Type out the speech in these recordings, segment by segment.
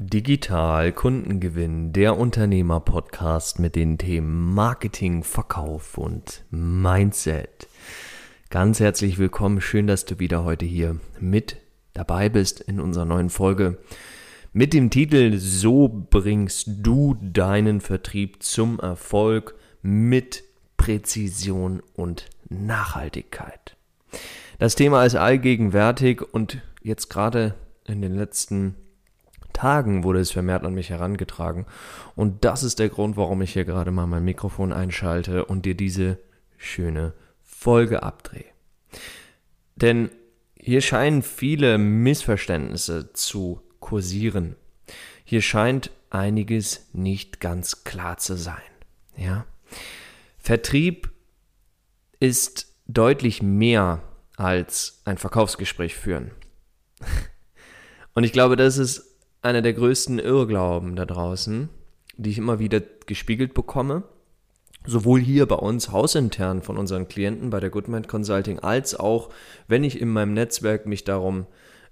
Digital Kundengewinn, der Unternehmer-Podcast mit den Themen Marketing, Verkauf und Mindset. Ganz herzlich willkommen, schön, dass du wieder heute hier mit dabei bist in unserer neuen Folge mit dem Titel So bringst du deinen Vertrieb zum Erfolg mit Präzision und Nachhaltigkeit. Das Thema ist allgegenwärtig und jetzt gerade in den letzten Tagen wurde es vermehrt an mich herangetragen. Und das ist der Grund, warum ich hier gerade mal mein Mikrofon einschalte und dir diese schöne Folge abdrehe. Denn hier scheinen viele Missverständnisse zu kursieren. Hier scheint einiges nicht ganz klar zu sein. Ja? Vertrieb ist deutlich mehr als ein Verkaufsgespräch führen. Und ich glaube, das ist einer der größten Irrglauben da draußen, die ich immer wieder gespiegelt bekomme. Sowohl hier bei uns hausintern von unseren Klienten bei der Goodmind Consulting, als auch, wenn ich in meinem Netzwerk mich darum äh,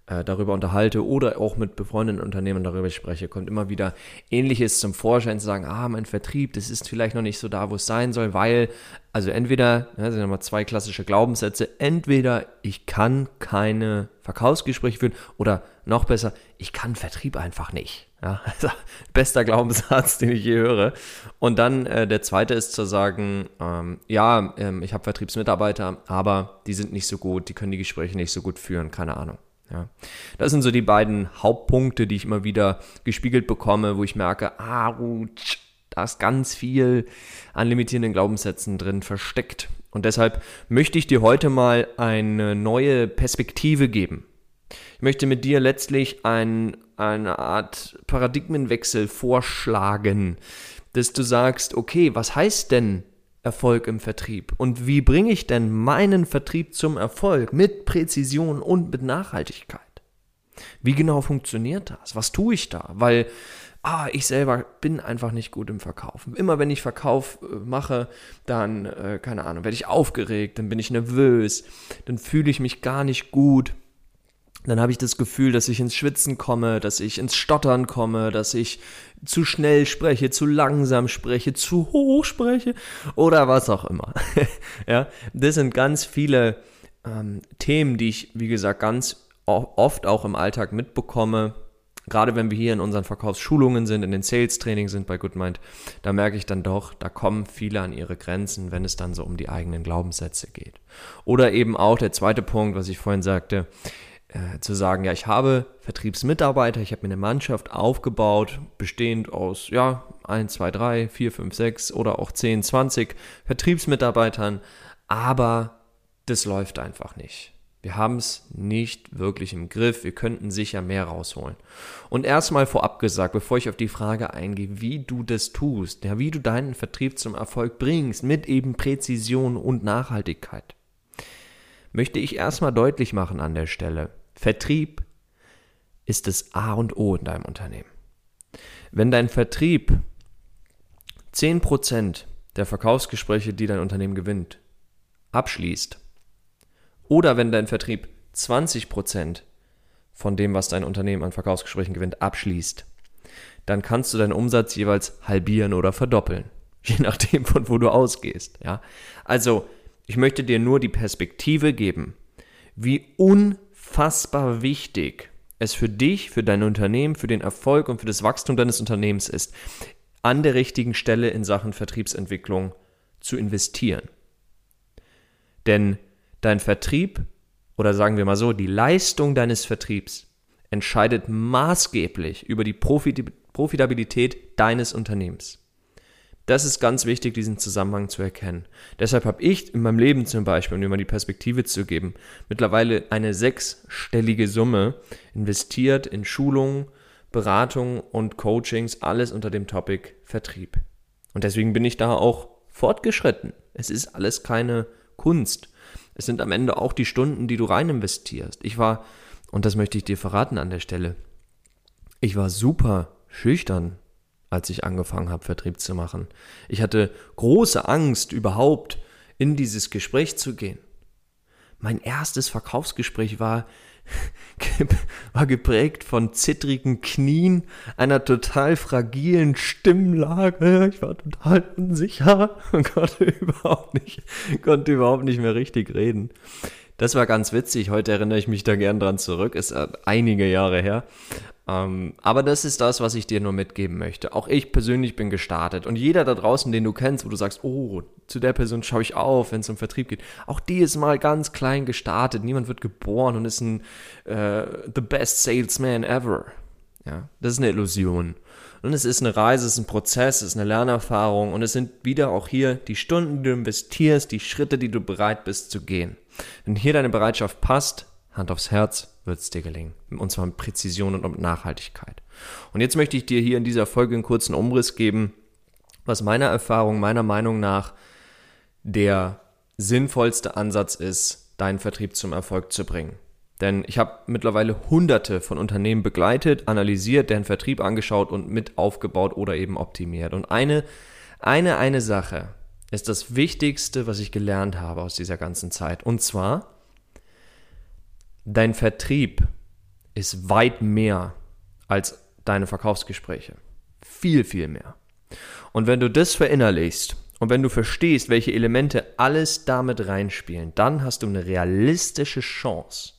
darüber unterhalte oder auch mit befreundeten Unternehmen darüber spreche, kommt immer wieder Ähnliches zum Vorschein zu sagen, ah, mein Vertrieb, das ist vielleicht noch nicht so da, wo es sein soll, weil, also entweder, ja, sind nochmal zwei klassische Glaubenssätze, entweder ich kann keine Verkaufsgespräche führen oder noch besser, ich kann Vertrieb einfach nicht. Ja, also bester Glaubenssatz, den ich je höre. Und dann äh, der zweite ist zu sagen, ähm, ja, ähm, ich habe Vertriebsmitarbeiter, aber die sind nicht so gut, die können die Gespräche nicht so gut führen, keine Ahnung. Ja. Das sind so die beiden Hauptpunkte, die ich immer wieder gespiegelt bekomme, wo ich merke, ah, da ist ganz viel an limitierenden Glaubenssätzen drin versteckt. Und deshalb möchte ich dir heute mal eine neue Perspektive geben. Ich möchte mit dir letztlich ein, eine Art Paradigmenwechsel vorschlagen, dass du sagst, okay, was heißt denn Erfolg im Vertrieb? Und wie bringe ich denn meinen Vertrieb zum Erfolg mit Präzision und mit Nachhaltigkeit? Wie genau funktioniert das? Was tue ich da? Weil ah, ich selber bin einfach nicht gut im Verkaufen. Immer wenn ich Verkauf äh, mache, dann, äh, keine Ahnung, werde ich aufgeregt, dann bin ich nervös, dann fühle ich mich gar nicht gut dann habe ich das Gefühl, dass ich ins Schwitzen komme, dass ich ins Stottern komme, dass ich zu schnell spreche, zu langsam spreche, zu hoch spreche oder was auch immer. ja, das sind ganz viele ähm, Themen, die ich, wie gesagt, ganz oft auch im Alltag mitbekomme. Gerade wenn wir hier in unseren Verkaufsschulungen sind, in den Sales-Training sind bei GoodMind, da merke ich dann doch, da kommen viele an ihre Grenzen, wenn es dann so um die eigenen Glaubenssätze geht. Oder eben auch der zweite Punkt, was ich vorhin sagte, äh, zu sagen, ja, ich habe Vertriebsmitarbeiter, ich habe mir eine Mannschaft aufgebaut, bestehend aus, ja, 1, 2, 3, 4, 5, 6 oder auch 10, 20 Vertriebsmitarbeitern, aber das läuft einfach nicht. Wir haben es nicht wirklich im Griff. Wir könnten sicher mehr rausholen. Und erstmal vorab gesagt, bevor ich auf die Frage eingehe, wie du das tust, ja, wie du deinen Vertrieb zum Erfolg bringst, mit eben Präzision und Nachhaltigkeit, möchte ich erstmal deutlich machen an der Stelle, Vertrieb ist das A und O in deinem Unternehmen. Wenn dein Vertrieb 10% der Verkaufsgespräche, die dein Unternehmen gewinnt, abschließt, oder wenn dein Vertrieb 20% von dem, was dein Unternehmen an Verkaufsgesprächen gewinnt, abschließt, dann kannst du deinen Umsatz jeweils halbieren oder verdoppeln, je nachdem, von wo du ausgehst. Ja? Also, ich möchte dir nur die Perspektive geben, wie un unfassbar wichtig es für dich, für dein Unternehmen, für den Erfolg und für das Wachstum deines Unternehmens ist, an der richtigen Stelle in Sachen Vertriebsentwicklung zu investieren. Denn dein Vertrieb oder sagen wir mal so, die Leistung deines Vertriebs entscheidet maßgeblich über die Profitabilität deines Unternehmens. Das ist ganz wichtig, diesen Zusammenhang zu erkennen. Deshalb habe ich in meinem Leben zum Beispiel, um dir mal die Perspektive zu geben, mittlerweile eine sechsstellige Summe investiert in Schulungen, Beratungen und Coachings, alles unter dem Topic Vertrieb. Und deswegen bin ich da auch fortgeschritten. Es ist alles keine Kunst. Es sind am Ende auch die Stunden, die du rein investierst. Ich war, und das möchte ich dir verraten an der Stelle, ich war super schüchtern als ich angefangen habe, Vertrieb zu machen. Ich hatte große Angst, überhaupt in dieses Gespräch zu gehen. mein erstes Verkaufsgespräch war, war geprägt von zittrigen Knien, einer total fragilen Stimmlage. Ich war total unsicher und konnte überhaupt nicht, konnte überhaupt nicht mehr richtig reden. Das war ganz witzig. Heute erinnere ich mich da gern dran zurück. Ist einige Jahre her. Ähm, aber das ist das, was ich dir nur mitgeben möchte. Auch ich persönlich bin gestartet. Und jeder da draußen, den du kennst, wo du sagst, oh, zu der Person schaue ich auf, wenn es um Vertrieb geht, auch die ist mal ganz klein gestartet. Niemand wird geboren und ist ein äh, the best salesman ever. Ja, das ist eine Illusion. Und es ist eine Reise, es ist ein Prozess, es ist eine Lernerfahrung und es sind wieder auch hier die Stunden, die du investierst, die Schritte, die du bereit bist zu gehen. Wenn hier deine Bereitschaft passt, Hand aufs Herz, wird es dir gelingen. Und zwar mit Präzision und mit Nachhaltigkeit. Und jetzt möchte ich dir hier in dieser Folge einen kurzen Umriss geben, was meiner Erfahrung, meiner Meinung nach der sinnvollste Ansatz ist, deinen Vertrieb zum Erfolg zu bringen. Denn ich habe mittlerweile hunderte von Unternehmen begleitet, analysiert, deren Vertrieb angeschaut und mit aufgebaut oder eben optimiert. Und eine, eine, eine Sache, ist das Wichtigste, was ich gelernt habe aus dieser ganzen Zeit. Und zwar, dein Vertrieb ist weit mehr als deine Verkaufsgespräche. Viel, viel mehr. Und wenn du das verinnerlichst und wenn du verstehst, welche Elemente alles damit reinspielen, dann hast du eine realistische Chance,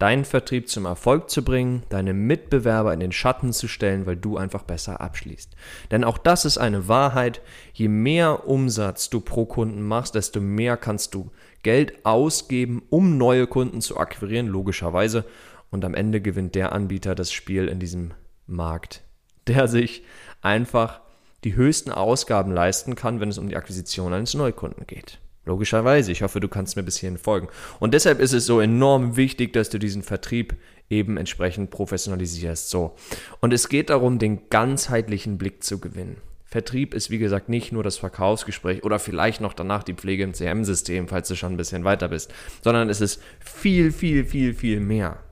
deinen Vertrieb zum Erfolg zu bringen, deine Mitbewerber in den Schatten zu stellen, weil du einfach besser abschließt. Denn auch das ist eine Wahrheit. Je mehr Umsatz du pro Kunden machst, desto mehr kannst du Geld ausgeben, um neue Kunden zu akquirieren, logischerweise. Und am Ende gewinnt der Anbieter das Spiel in diesem Markt, der sich einfach die höchsten Ausgaben leisten kann, wenn es um die Akquisition eines Neukunden geht. Logischerweise. Ich hoffe, du kannst mir bis hierhin folgen. Und deshalb ist es so enorm wichtig, dass du diesen Vertrieb eben entsprechend professionalisierst. So. Und es geht darum, den ganzheitlichen Blick zu gewinnen. Vertrieb ist, wie gesagt, nicht nur das Verkaufsgespräch oder vielleicht noch danach die Pflege im CM-System, falls du schon ein bisschen weiter bist, sondern es ist viel, viel, viel, viel mehr.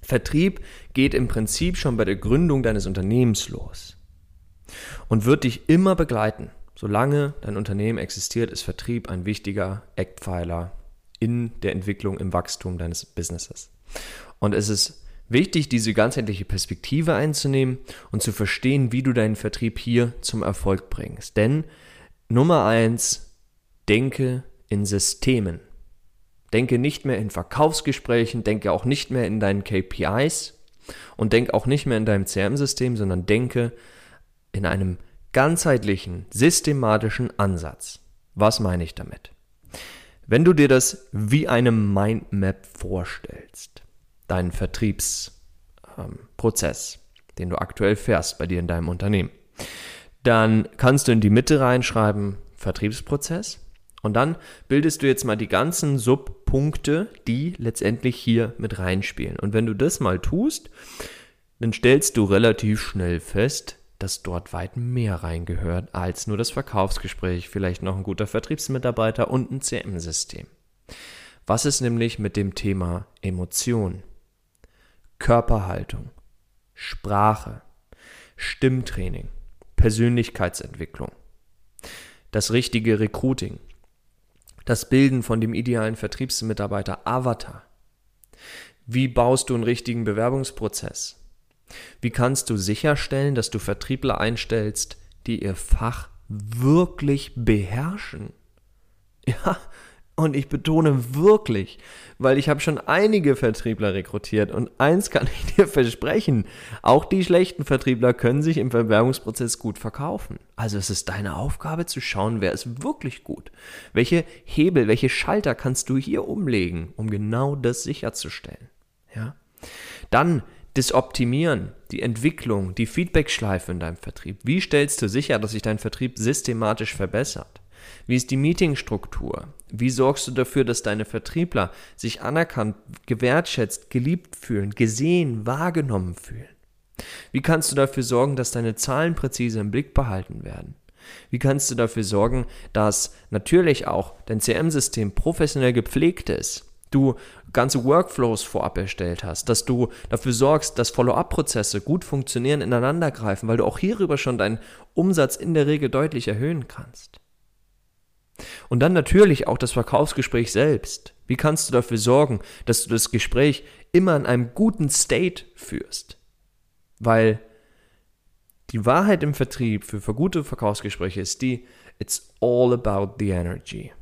Vertrieb geht im Prinzip schon bei der Gründung deines Unternehmens los und wird dich immer begleiten. Solange dein Unternehmen existiert, ist Vertrieb ein wichtiger Eckpfeiler in der Entwicklung, im Wachstum deines Businesses. Und es ist wichtig, diese ganzheitliche Perspektive einzunehmen und zu verstehen, wie du deinen Vertrieb hier zum Erfolg bringst. Denn Nummer eins, denke in Systemen. Denke nicht mehr in Verkaufsgesprächen, denke auch nicht mehr in deinen KPIs und denke auch nicht mehr in deinem CRM-System, sondern denke in einem ganzheitlichen, systematischen Ansatz. Was meine ich damit? Wenn du dir das wie eine Mindmap vorstellst, deinen Vertriebsprozess, ähm, den du aktuell fährst bei dir in deinem Unternehmen, dann kannst du in die Mitte reinschreiben Vertriebsprozess und dann bildest du jetzt mal die ganzen Subpunkte, die letztendlich hier mit reinspielen. Und wenn du das mal tust, dann stellst du relativ schnell fest, dass dort weit mehr reingehört als nur das Verkaufsgespräch, vielleicht noch ein guter Vertriebsmitarbeiter und ein CM-System. Was ist nämlich mit dem Thema Emotion, Körperhaltung, Sprache, Stimmtraining, Persönlichkeitsentwicklung, das richtige Recruiting, das Bilden von dem idealen Vertriebsmitarbeiter Avatar. Wie baust du einen richtigen Bewerbungsprozess? Wie kannst du sicherstellen, dass du Vertriebler einstellst, die ihr Fach wirklich beherrschen? Ja, und ich betone wirklich, weil ich habe schon einige Vertriebler rekrutiert und eins kann ich dir versprechen, auch die schlechten Vertriebler können sich im Bewerbungsprozess gut verkaufen. Also es ist deine Aufgabe zu schauen, wer ist wirklich gut. Welche Hebel, welche Schalter kannst du hier umlegen, um genau das sicherzustellen. Ja? Dann das Optimieren, die Entwicklung, die Feedbackschleife in deinem Vertrieb. Wie stellst du sicher, dass sich dein Vertrieb systematisch verbessert? Wie ist die Meetingstruktur? Wie sorgst du dafür, dass deine Vertriebler sich anerkannt, gewertschätzt, geliebt fühlen, gesehen, wahrgenommen fühlen? Wie kannst du dafür sorgen, dass deine Zahlen präzise im Blick behalten werden? Wie kannst du dafür sorgen, dass natürlich auch dein CM-System professionell gepflegt ist? Du ganze Workflows vorab erstellt hast, dass du dafür sorgst, dass Follow-up-Prozesse gut funktionieren, ineinandergreifen, weil du auch hierüber schon deinen Umsatz in der Regel deutlich erhöhen kannst. Und dann natürlich auch das Verkaufsgespräch selbst. Wie kannst du dafür sorgen, dass du das Gespräch immer in einem guten State führst? Weil die Wahrheit im Vertrieb für, gute Verkaufsgespräche ist die, it's all about the energy.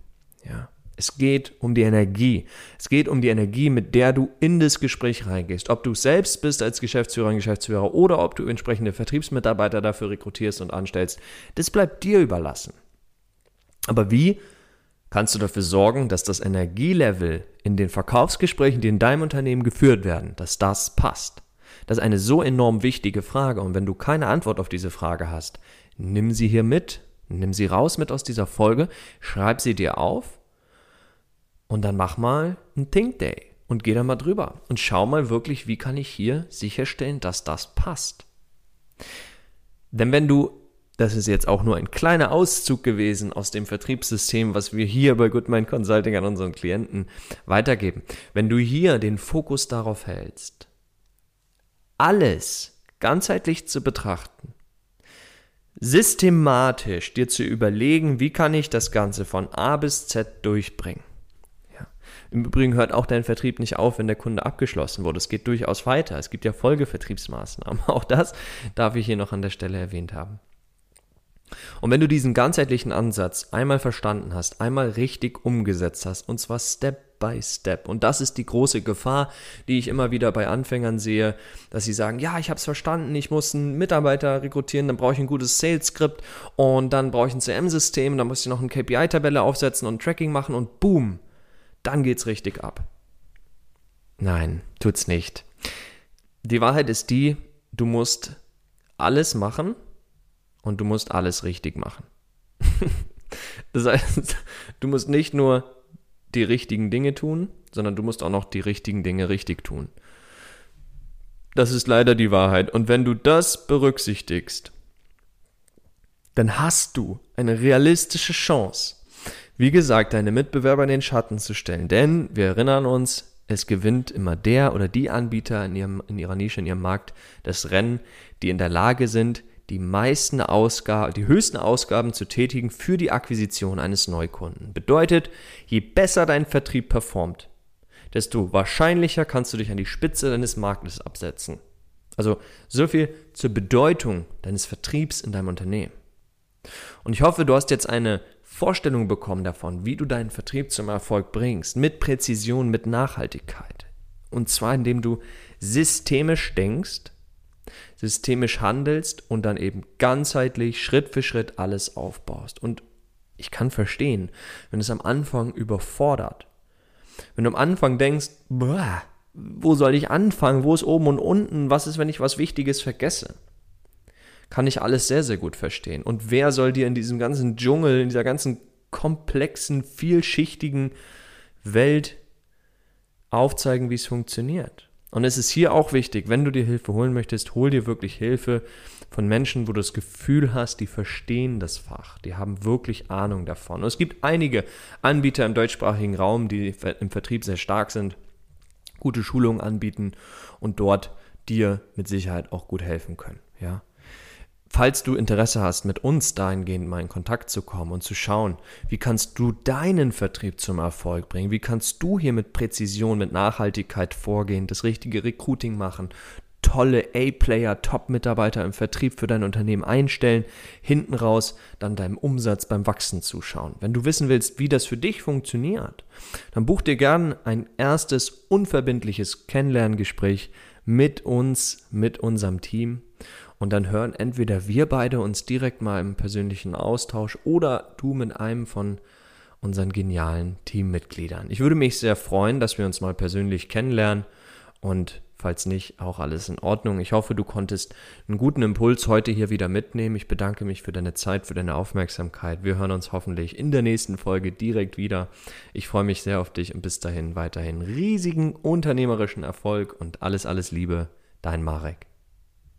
Ja. Es geht um die Energie. Es geht um die Energie, mit der du in das Gespräch reingehst. Ob du selbst bist als Geschäftsführerin, Geschäftsführer oder ob du entsprechende Vertriebsmitarbeiter dafür rekrutierst und anstellst, das bleibt dir überlassen. Aber wie kannst du dafür sorgen, dass das Energielevel in den Verkaufsgesprächen, die in deinem Unternehmen geführt werden, dass das passt? Das ist eine so enorm wichtige Frage und wenn du keine Antwort auf diese Frage hast, nimm sie hier mit, nimm sie raus mit aus dieser Folge, schreib sie dir auf und dann mach mal ein Think Day und geh da mal drüber und schau mal wirklich, wie kann ich hier sicherstellen, dass das passt. Denn wenn du, das ist jetzt auch nur ein kleiner Auszug gewesen aus dem Vertriebssystem, was wir hier bei Goodmind Consulting an unseren Klienten weitergeben, wenn du hier den Fokus darauf hältst, alles ganzheitlich zu betrachten, systematisch dir zu überlegen, wie kann ich das Ganze von A bis Z durchbringen, im Übrigen hört auch dein Vertrieb nicht auf, wenn der Kunde abgeschlossen wurde. Es geht durchaus weiter. Es gibt ja Folgevertriebsmaßnahmen. Auch das darf ich hier noch an der Stelle erwähnt haben. Und wenn du diesen ganzheitlichen Ansatz einmal verstanden hast, einmal richtig umgesetzt hast, und zwar Step by Step, und das ist die große Gefahr, die ich immer wieder bei Anfängern sehe, dass sie sagen, ja, ich habe es verstanden, ich muss einen Mitarbeiter rekrutieren, dann brauche ich ein gutes Sales-Skript und dann brauche ich ein CM-System, dann muss ich noch eine KPI-Tabelle aufsetzen und Tracking machen und boom, dann geht's richtig ab. Nein, tut's nicht. Die Wahrheit ist die, du musst alles machen und du musst alles richtig machen. das heißt, du musst nicht nur die richtigen Dinge tun, sondern du musst auch noch die richtigen Dinge richtig tun. Das ist leider die Wahrheit. Und wenn du das berücksichtigst, dann hast du eine realistische Chance, wie gesagt, deine Mitbewerber in den Schatten zu stellen. Denn wir erinnern uns, es gewinnt immer der oder die Anbieter in, ihrem, in ihrer Nische, in ihrem Markt das Rennen, die in der Lage sind, die meisten Ausgaben, die höchsten Ausgaben zu tätigen für die Akquisition eines Neukunden. Bedeutet, je besser dein Vertrieb performt, desto wahrscheinlicher kannst du dich an die Spitze deines Marktes absetzen. Also so viel zur Bedeutung deines Vertriebs in deinem Unternehmen. Und ich hoffe, du hast jetzt eine Vorstellung bekommen davon, wie du deinen Vertrieb zum Erfolg bringst, mit Präzision, mit Nachhaltigkeit. Und zwar indem du systemisch denkst, systemisch handelst und dann eben ganzheitlich Schritt für Schritt alles aufbaust. Und ich kann verstehen, wenn es am Anfang überfordert. Wenn du am Anfang denkst, boah, wo soll ich anfangen? Wo ist oben und unten? Was ist, wenn ich was Wichtiges vergesse? Kann ich alles sehr, sehr gut verstehen. Und wer soll dir in diesem ganzen Dschungel, in dieser ganzen komplexen, vielschichtigen Welt aufzeigen, wie es funktioniert? Und es ist hier auch wichtig, wenn du dir Hilfe holen möchtest, hol dir wirklich Hilfe von Menschen, wo du das Gefühl hast, die verstehen das Fach, die haben wirklich Ahnung davon. Und es gibt einige Anbieter im deutschsprachigen Raum, die im Vertrieb sehr stark sind, gute Schulungen anbieten und dort dir mit Sicherheit auch gut helfen können. Ja, Falls du Interesse hast, mit uns dahingehend mal in Kontakt zu kommen und zu schauen, wie kannst du deinen Vertrieb zum Erfolg bringen, wie kannst du hier mit Präzision, mit Nachhaltigkeit vorgehen, das richtige Recruiting machen, tolle A-Player, Top-Mitarbeiter im Vertrieb für dein Unternehmen einstellen, hinten raus dann deinem Umsatz beim Wachsen zuschauen. Wenn du wissen willst, wie das für dich funktioniert, dann buch dir gern ein erstes unverbindliches Kennenlerngespräch mit uns, mit unserem Team und dann hören entweder wir beide uns direkt mal im persönlichen Austausch oder du mit einem von unseren genialen Teammitgliedern. Ich würde mich sehr freuen, dass wir uns mal persönlich kennenlernen und falls nicht, auch alles in Ordnung. Ich hoffe, du konntest einen guten Impuls heute hier wieder mitnehmen. Ich bedanke mich für deine Zeit, für deine Aufmerksamkeit. Wir hören uns hoffentlich in der nächsten Folge direkt wieder. Ich freue mich sehr auf dich und bis dahin weiterhin riesigen unternehmerischen Erfolg und alles, alles Liebe. Dein Marek.